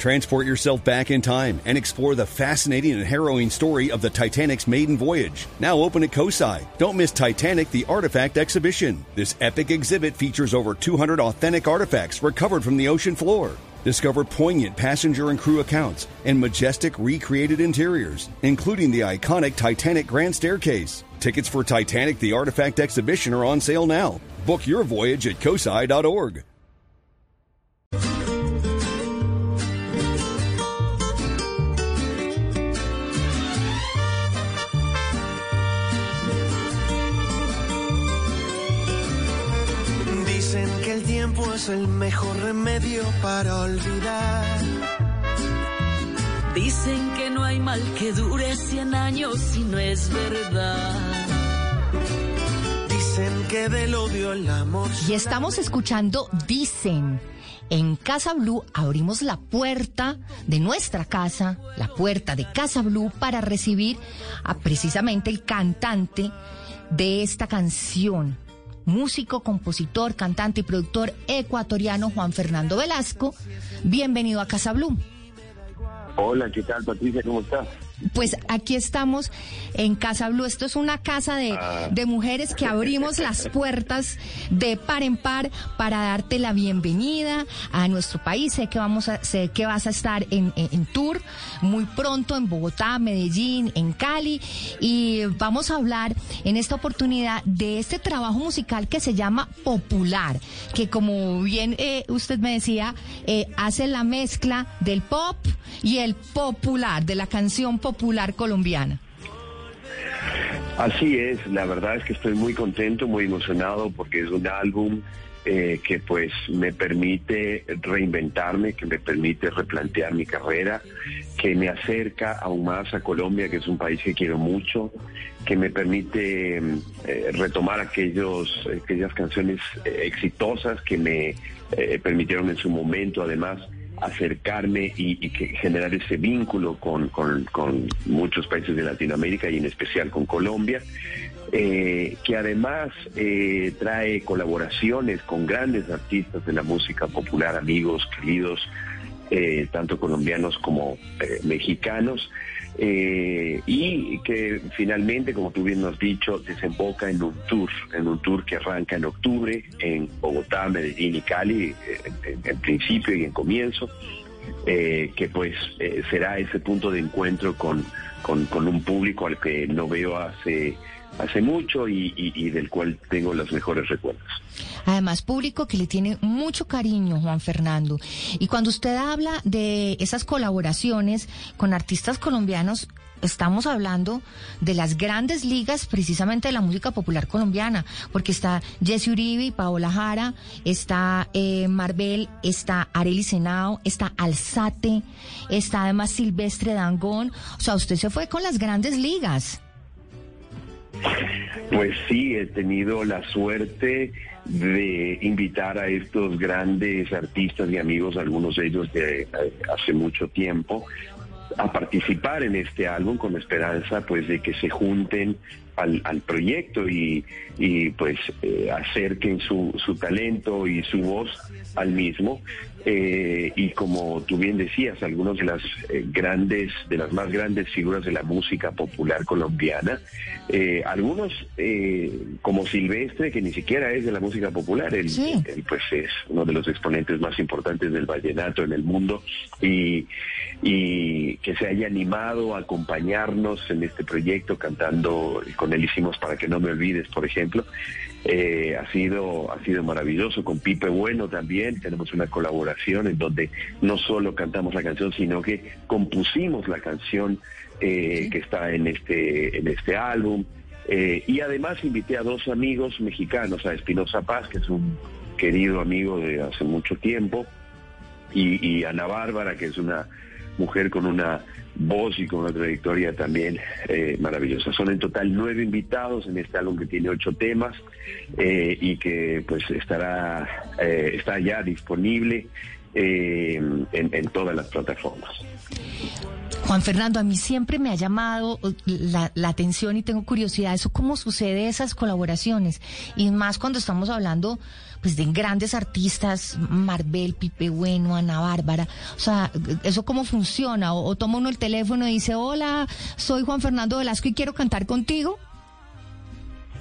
Transport yourself back in time and explore the fascinating and harrowing story of the Titanic's maiden voyage. Now open at COSI. Don't miss Titanic the Artifact Exhibition. This epic exhibit features over 200 authentic artifacts recovered from the ocean floor. Discover poignant passenger and crew accounts and majestic recreated interiors, including the iconic Titanic Grand Staircase. Tickets for Titanic the Artifact Exhibition are on sale now. Book your voyage at COSI.org. tiempo es el mejor remedio para olvidar. Dicen que no hay mal que dure 100 años si no es verdad. Dicen que del odio el amor. Y estamos escuchando Dicen. En Casa Blue abrimos la puerta de nuestra casa, la puerta de Casa Blue, para recibir a precisamente el cantante de esta canción, músico, compositor, cantante y productor ecuatoriano Juan Fernando Velasco. Bienvenido a Casa Blue. Hola, ¿qué tal Patricia? ¿Cómo estás? Pues aquí estamos en Casa Blue. Esto es una casa de, de, mujeres que abrimos las puertas de par en par para darte la bienvenida a nuestro país. Sé que vamos a, sé que vas a estar en, en, en tour muy pronto en Bogotá, Medellín, en Cali y vamos a hablar en esta oportunidad de este trabajo musical que se llama Popular, que como bien eh, usted me decía, eh, hace la mezcla del pop y el popular, de la canción popular colombiana. Así es, la verdad es que estoy muy contento, muy emocionado porque es un álbum eh, que pues me permite reinventarme, que me permite replantear mi carrera, que me acerca aún más a Colombia, que es un país que quiero mucho, que me permite eh, retomar aquellos, aquellas canciones eh, exitosas que me permitieron en su momento además acercarme y, y que generar ese vínculo con, muchos países de Latinoamérica y en especial con Colombia, eh, que además eh, trae colaboraciones con grandes artistas de la música popular, amigos, queridos, eh, tanto colombianos como mexicanos. Eh, y que finalmente, como tú bien nos has dicho, desemboca en un tour, en un tour que arranca en octubre en Bogotá, Medellín y Cali, en, en principio y en comienzo, eh, que pues eh, será ese punto de encuentro con, con, un público al que no veo hace hace mucho y, y, y, del cual tengo los mejores recuerdos. Además, público que le tiene mucho cariño, Juan Fernando. Y cuando usted habla de esas colaboraciones con artistas colombianos, estamos hablando de las grandes ligas precisamente de la música popular colombiana, porque está Jesse Uribe Paola Jara, está eh, Marvel, está Arely Senao, está Alzate, está además Silvestre Dangón. O sea, usted se fue con las grandes ligas. Pues sí, he tenido la suerte de invitar a estos grandes artistas y amigos, algunos de ellos de hace mucho tiempo, a participar en este álbum con esperanza pues de que se junten al, al proyecto y, y pues eh, acerquen su, su talento y su voz al mismo eh, y como tú bien decías algunos de las eh, grandes de las más grandes figuras de la música popular colombiana eh, algunos como Silvestre que ni siquiera es de la música popular él, sí. él, pues es uno de los exponentes más importantes del vallenato en el mundo y, y que se haya animado a acompañarnos en este proyecto cantando con él hicimos para que no me olvides por ejemplo. Eh, ha sido ha sido maravilloso. Con Pipe Bueno también tenemos una colaboración en donde no solo cantamos la canción sino que compusimos la canción eh, que está en este en este álbum. Eh, y además invité a dos amigos mexicanos a Espinosa Paz que es un querido amigo de hace mucho tiempo y, y Ana Bárbara que es una mujer con una voz y con una trayectoria también eh, maravillosa. Son en total nueve invitados en este álbum que tiene ocho temas eh, y que pues estará eh, está ya disponible en, en, todas las plataformas. Juan Fernando, a mí siempre me ha llamado uh, la, la, atención y tengo curiosidad, eso cómo sucede esas colaboraciones. Y más cuando estamos hablando pues de grandes artistas, Marvel, Pipe Bueno, Ana Bárbara, o sea, eso cómo funciona o, o toma uno el teléfono y dice, hola, soy Juan Fernando Velasco y quiero cantar contigo.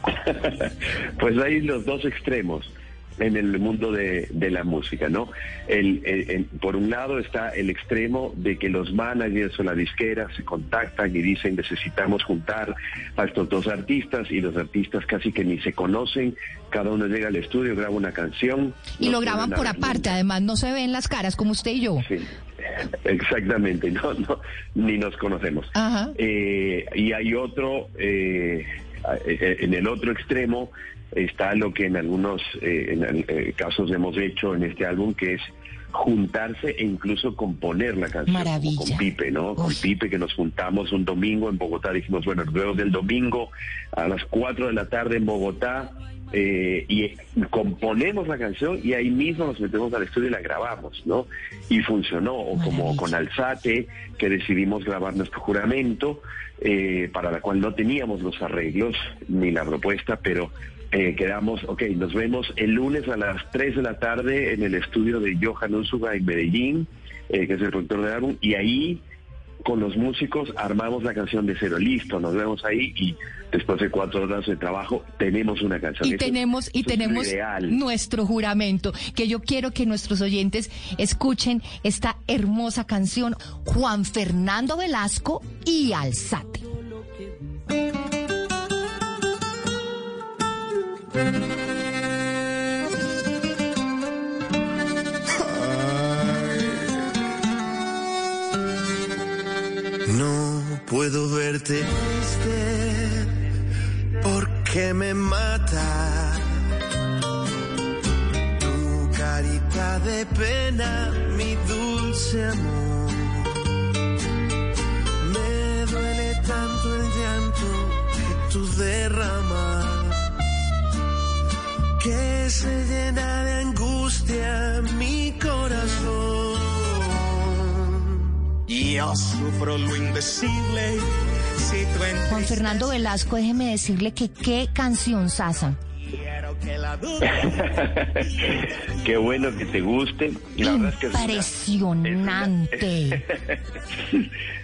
pues hay los dos extremos en el mundo de, de la música, ¿no? El, por un lado está el extremo de que los managers o la disquera se contactan y dicen necesitamos juntar a estos dos artistas y los artistas casi que ni se conocen, cada uno llega al estudio, graba una canción. Y lo graban por aparte, además no se ven las caras como usted y yo. Sí. Exactamente, no, no, ni nos conocemos. Eh, y hay otro, eh, en el otro extremo, está lo que en algunos eh, eh, casos hemos hecho en este álbum, que es juntarse e incluso componer la canción con Pipe, ¿no? Con Pipe que nos juntamos un domingo en Bogotá, dijimos, bueno, luego del domingo a las 4 de la tarde en Bogotá eh, y componemos la canción y ahí mismo nos metemos al estudio y la grabamos, ¿no? Y funcionó, o como con Alzate, que decidimos grabar nuestro juramento, para la cual no teníamos los arreglos ni la propuesta, pero eh, quedamos, ok, nos vemos el lunes a las 3 de la tarde en el estudio de Johan Unzuga en Medellín, eh, que es el productor del álbum, y ahí con los músicos armamos la canción de cero, listo, nos vemos ahí y después de cuatro horas de trabajo tenemos una canción. Y tenemos, y tenemos nuestro juramento, que yo quiero que nuestros oyentes escuchen esta hermosa canción, Juan Fernando Velasco y Alzate. No que se llena de angustia mi corazón. Yo sufro lo indecible. Si Juan Fernando Velasco, déjeme decirle que qué canción sasa. Qué bueno que te guste. Impresionante.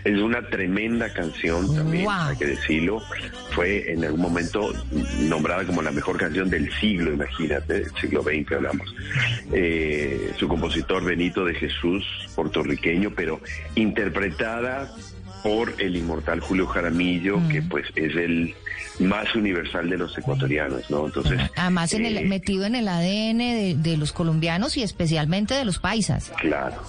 Es una, tremenda canción también, hay que decirlo. Fue en algún momento nombrada como la mejor canción del siglo, imagínate, siglo XX hablamos. Eh, su compositor Benito de Jesús, puertorriqueño, pero interpretada por el inmortal Julio Jaramillo, que pues es el más universal de los ecuatorianos, ¿no? Entonces... Además, en el, eh, metido en el ADN de, los colombianos y especialmente de los paisas. Claro,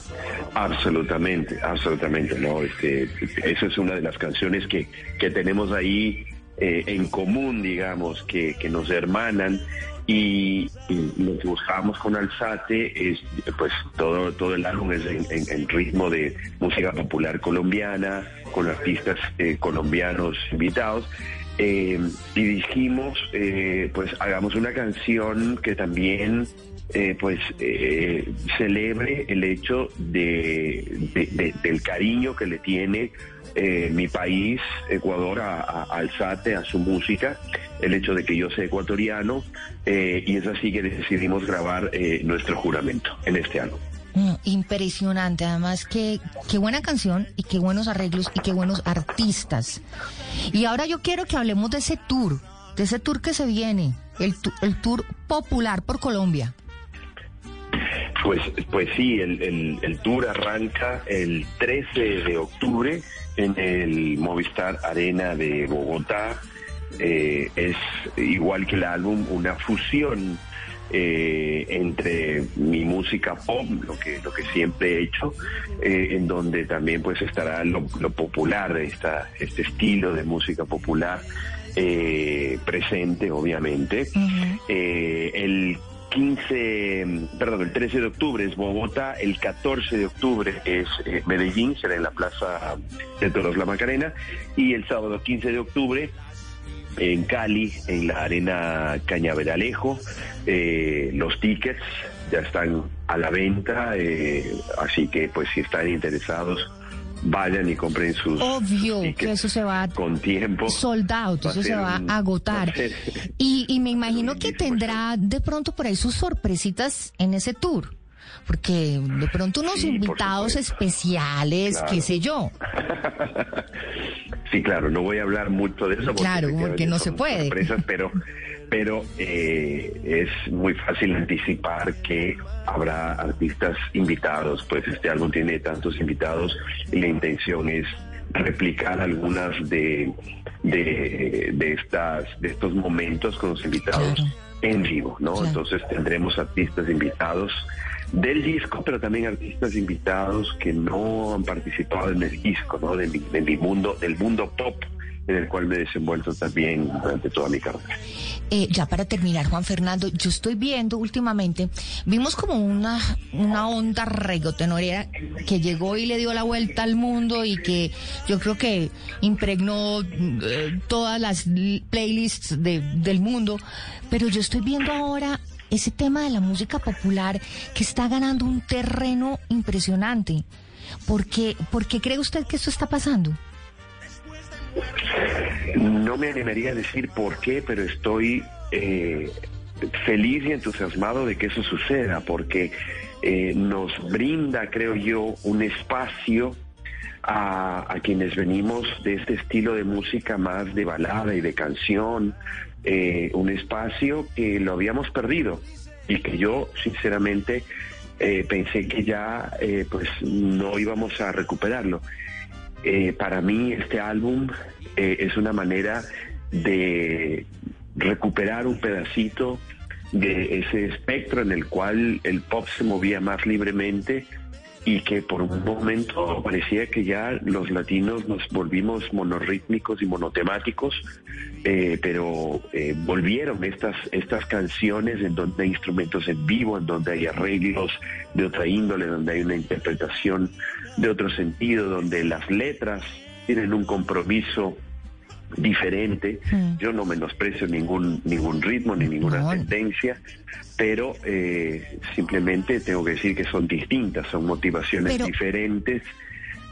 absolutamente, absolutamente, ¿no? Este, eso es una de las canciones que, que tenemos ahí eh, en común, digamos, que, que nos hermanan y, lo que buscamos con Alzate es pues todo todo el álbum es en, ritmo de música popular colombiana con artistas eh, colombianos invitados eh, y dijimos, eh, pues hagamos una canción que también eh, pues celebre el hecho de, del cariño que le tiene mi país, Ecuador, a, a, Alzate, a su música, el hecho de que yo sea ecuatoriano, y es así que decidimos grabar nuestro juramento en este álbum. Mm, impresionante, además que qué buena canción y qué buenos arreglos y qué buenos artistas. Y ahora yo quiero que hablemos de ese tour, de ese tour que se viene, el, el tour popular por Colombia. Pues, pues sí, el, el, tour arranca el 13 de octubre en el Movistar Arena de Bogotá. Eh, es igual que el álbum, una fusión eh, entre mi música pop, lo que, lo que siempre he hecho, eh, en donde también pues estará lo, popular, esta, este estilo de música popular eh, presente, obviamente. el 15, perdón, el 13 de octubre es Bogotá, el 14 de octubre es Medellín, será en la Plaza de Toros La Macarena, y el sábado 15 de octubre en Cali, en la Arena Cañaveralejo. Eh, los tickets ya están a la venta, eh, así que pues si están interesados vayan y compren sus Obvio que eso se va con tiempo. soldado, eso se va a agotar. va Y, y me imagino que tendrá de pronto por ahí sus sorpresitas en ese tour. Porque de pronto unos Sí, invitados especiales, Claro. qué sé yo. Sí, claro, no voy a hablar mucho de eso porque, Claro, porque efectivamente no se puede. sorpresas, pero, pero eh, es muy fácil anticipar que habrá artistas invitados, pues este álbum tiene tantos invitados y la intención es replicar algunas de, de, de estas de estos momentos con los invitados Claro. en vivo, ¿no? Claro. Entonces tendremos artistas invitados del disco, pero también artistas invitados que no han participado en el disco, ¿no? De mi, de mi mundo, del mundo pop en el cual me he desenvuelto también durante toda mi carrera. Eh, ya para terminar, Juan Fernando, yo estoy viendo últimamente, vimos como una, una onda reggaetonera que llegó y le dio la vuelta al mundo y que yo creo que impregnó eh, todas las playlists de- del mundo, pero yo estoy viendo ahora ese tema de la música popular que está ganando un terreno impresionante. ¿Por qué, ¿Por qué cree usted que esto está pasando? No me animaría a decir por qué, pero estoy eh, feliz y entusiasmado de que eso suceda, porque eh, nos brinda, creo yo, un espacio a, a quienes venimos de este estilo de música más de balada y de canción, eh, un espacio que lo habíamos perdido y que yo, sinceramente, eh, pensé que ya eh, pues no íbamos a recuperarlo. Para mí este álbum es una manera de recuperar un pedacito de ese espectro en el cual el pop se movía más libremente y que por un momento parecía que ya los latinos nos volvimos monorrítmicos y monotemáticos, eh, pero eh, volvieron estas, estas canciones en donde hay instrumentos en vivo, en donde hay arreglos de otra índole, donde hay una interpretación de otro sentido, donde las letras tienen un compromiso diferente. Mm. Yo no menosprecio ningún ningún ritmo ni ninguna No. tendencia, pero eh, simplemente tengo que decir que son distintas, son motivaciones Pero- diferentes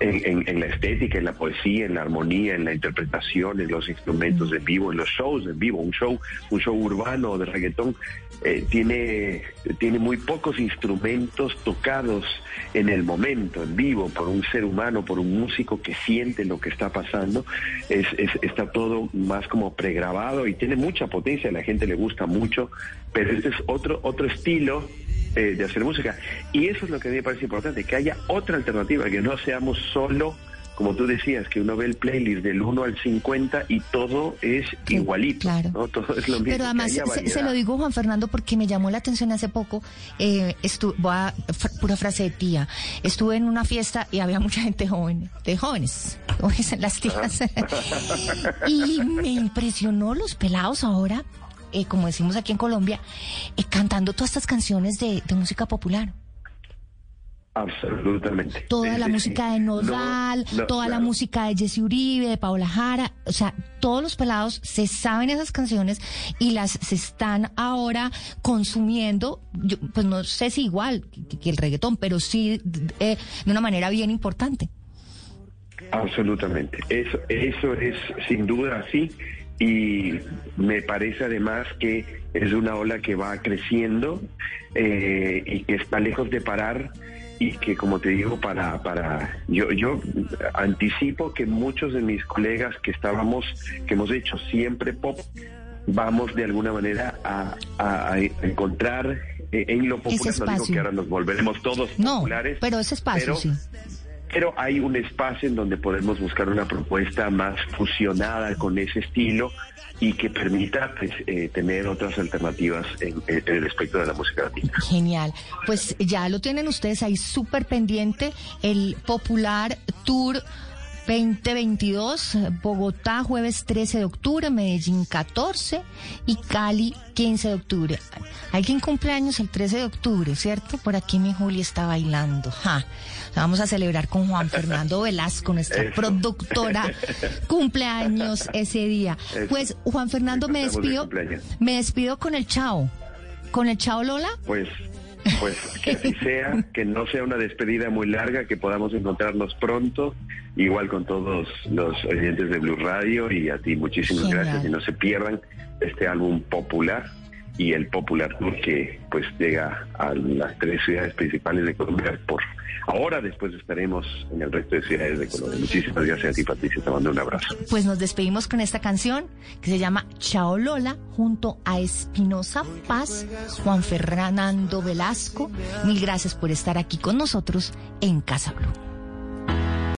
en, en- en la estética, en la poesía, en la armonía, en la interpretación, en los instrumentos en vivo, en los shows en vivo. Un show, un show urbano de reggaetón eh, tiene, tiene muy pocos instrumentos tocados en el momento, en vivo, por un ser humano, por un músico que siente lo que está pasando. Es, es- está todo más como pregrabado y tiene mucha potencia, a la gente le gusta mucho, pero este es otro, otro estilo eh, de hacer música. Y eso es lo que a mí me parece importante, que haya otra alternativa, que no seamos solo, como tú decías, que uno ve el playlist del 1 al 50 y todo es igualito, claro. ¿no? Todo es lo mismo. Pero además, se, lo digo Juan Fernando porque me llamó la atención hace poco, eh, estu- voy a- pura frase de tía, estuve en una fiesta y había mucha gente joven, de jóvenes, dicen las tías, y me impresionó los pelados ahora, eh, como decimos aquí en Colombia, eh, cantando todas estas canciones de, de música popular. Absolutamente. Toda Sí, la sí, música de Nodal, No, no, toda la música de Jesse Uribe, de Paola Jara, o sea, todos los pelados se saben esas canciones y las se están ahora consumiendo, yo, pues no sé si igual que, que el reggaetón, pero sí eh, de una manera bien importante. Absolutamente. Eso, eso es sin duda así y me parece además que es una ola que va creciendo eh, y que está lejos de parar y que como te digo para para yo yo anticipo que muchos de mis colegas que estábamos que hemos hecho siempre pop vamos de alguna manera a, a- a encontrar eh, en lo popular no digo que ahora nos volveremos todos No, populares pero ese espacio pero- sí. Pero hay un espacio en donde podemos buscar una propuesta más fusionada con ese estilo y que permita pues, eh, tener otras alternativas en, en el espectro de la música latina. Genial. Pues ya lo tienen ustedes ahí súper pendiente, el Popular Tour 2022, Bogotá jueves 13 de octubre, Medellín 14 y Cali 15 de octubre. Alguien cumpleaños el 13 de octubre, ¿cierto? Por aquí mi Juli está bailando. Ja. Vamos a celebrar con Juan Fernando Velasco, nuestra Eso. productora, cumpleaños ese día. Eso. Pues Juan Fernando, me despido, me despido con el chao. ¿Con el chao Lola? Pues Pues que así sea, que no sea una despedida muy larga, que podamos encontrarnos pronto, igual con todos los oyentes de Blue Radio y a ti muchísimas Genial. gracias y no se pierdan este álbum popular y el Popular Tour que pues llega a las tres ciudades principales de Colombia por ahora después estaremos en el resto de ciudades de Colombia. Muchísimas gracias a ti Patricia, te mando un abrazo. Pues nos despedimos con esta canción que se llama Chao Lola junto a Espinosa Paz, Juan Fernando Velasco. Mil gracias por estar aquí con nosotros en Casa Blue.